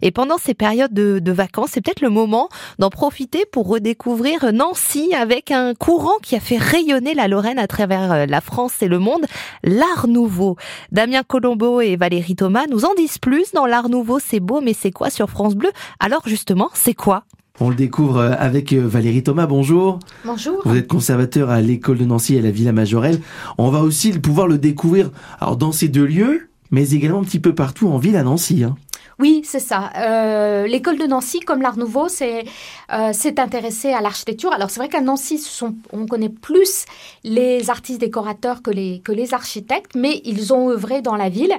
Et pendant ces périodes de, vacances, c'est peut-être le moment d'en profiter pour redécouvrir Nancy avec un courant qui a fait rayonner la Lorraine à travers euh, la France et le monde, l'Art Nouveau. Damien Colombo et Valérie Thomas nous en disent plus dans l'Art Nouveau, c'est beau, mais c'est quoi sur France Bleu? Alors justement, c'est quoi? On le découvre euh, avec euh, Valérie Thomas. Bonjour. Bonjour. Vous êtes conservateur à l'école de Nancy et à la Villa Majorelle. On va aussi pouvoir le découvrir alors dans ces deux lieux, mais également un petit peu partout en ville à Nancy. Hein. Oui, c'est ça. Euh, l'école de Nancy, comme l'Art Nouveau, euh, s'est intéressée à l'architecture. Alors c'est vrai qu'à Nancy, on connaît plus les artistes décorateurs que les que les architectes, mais ils ont œuvré dans la ville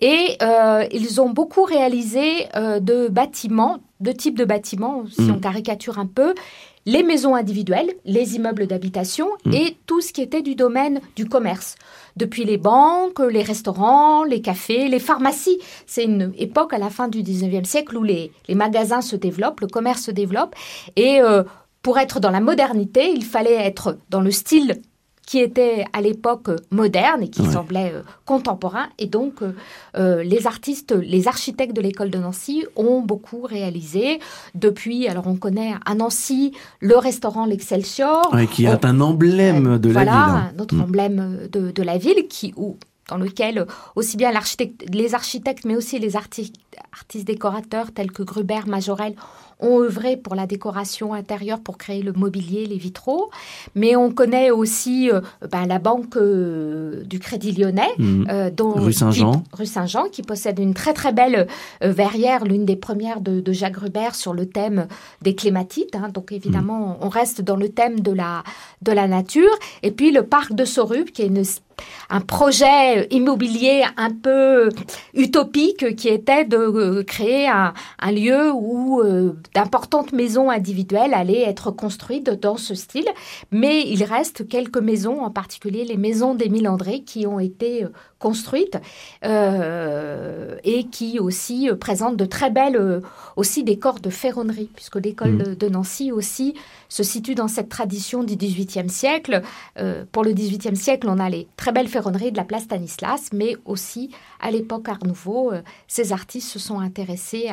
et euh, ils ont beaucoup réalisé de bâtiments, de types de bâtiments, si mm. on caricature un peu, les maisons individuelles, les immeubles d'habitation mm. et tout ce qui était du domaine du commerce. Depuis les banques, les restaurants, les cafés, les pharmacies. C'est une époque à la fin du 19e siècle où les, les magasins se développent, le commerce se développe. Et euh, pour être dans la modernité, il fallait être dans le style qui était à l'époque moderne et qui semblait euh, contemporain. Et donc, euh, euh, les artistes, les architectes de l'école de Nancy ont beaucoup réalisé. Depuis, alors on connaît à Nancy le restaurant L'Excelsior. qui est un emblème de la ville. Voilà, notre mm. emblème de, de, la ville, qui, où, dans lequel aussi bien les architectes, mais aussi les artistes décorateurs tels que Gruber, Majorel ont œuvré pour la décoration intérieure, pour créer le mobilier, les vitraux. Mais on connaît aussi euh, ben, la banque euh, du Crédit Lyonnais, mmh. euh, dont, rue Saint-Jean, rue Saint-Jean, qui possède une très très belle verrière, l'une des premières de, Jacques Gruber sur le thème des clématites. Hein. donc évidemment, mmh. on reste dans le thème de la de la nature. Et puis le parc de Sorub, qui est une un projet immobilier un peu utopique qui était de euh, créer un, lieu où euh, d'importantes maisons individuelles allaient être construites dans ce style. Mais il reste quelques maisons, en particulier les maisons d'Émile André, qui ont été euh, construites et qui aussi présentent de très belles aussi des corps de ferronnerie, puisque l'école mmh. de, Nancy aussi se situe dans cette tradition du XVIIIe siècle. pour le XVIIIe siècle, on a les très belles ferronneries de la place Stanislas, mais aussi à l'époque Art Nouveau, ces artistes se sont intéressés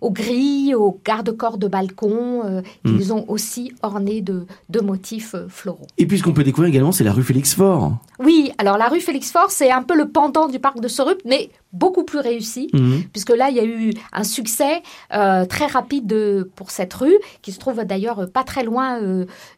aux grilles, aux garde-corps de balcon, euh, qu'ils hmm. ont aussi ornés de, motifs euh, floraux. Et puis ce qu'on peut découvrir également, c'est la rue Félix Faure. Oui, alors la rue Félix Faure, c'est un peu le pendant du parc de Sorup, mais beaucoup plus réussi, hmm. puisque là, il y a eu un succès euh, très rapide pour cette rue, qui se trouve d'ailleurs pas très loin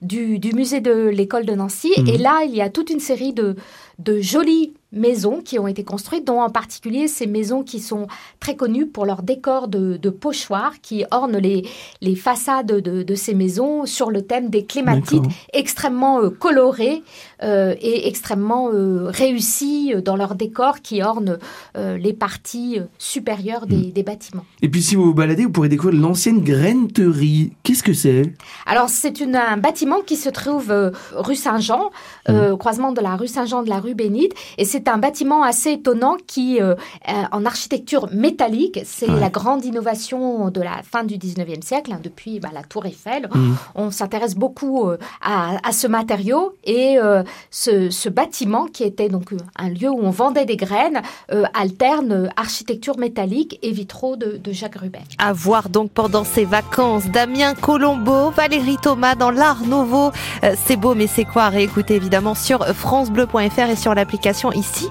du, musée de l'école de Nancy. Hmm. Et là, il y a toute une série de, de jolies maisons qui ont été construites, dont en particulier ces maisons qui sont très connues pour leur décor de, de pochoirs qui ornent les, les façades de, de, ces maisons sur le thème des clématites extrêmement euh, colorés euh, et extrêmement euh, réussis dans leur décor qui ornent les parties supérieures des, mm. des, bâtiments. Et puis si vous vous baladez, vous pourrez découvrir l'ancienne graineterie. Qu'est-ce que c'est? Alors c'est un bâtiment qui se trouve rue Saint-Jean, mm. croisement de la rue Saint-Jean de la rue Bénite, et c'est un bâtiment assez étonnant qui, euh, euh, en architecture métallique, c'est la grande innovation de la fin du 19e siècle, hein, depuis bah, la Tour Eiffel. Mmh. On s'intéresse beaucoup euh, à, ce matériau et ce, bâtiment, qui était donc un lieu où on vendait des graines, alterne architecture métallique et vitraux de, de Jacques Rubin. À voir donc pendant ces vacances, Damien Colombo, Valérie Thomas dans l'Art Nouveau. c'est beau, mais c'est quoi? À réécouter évidemment sur FranceBleu.fr et sur l'application ici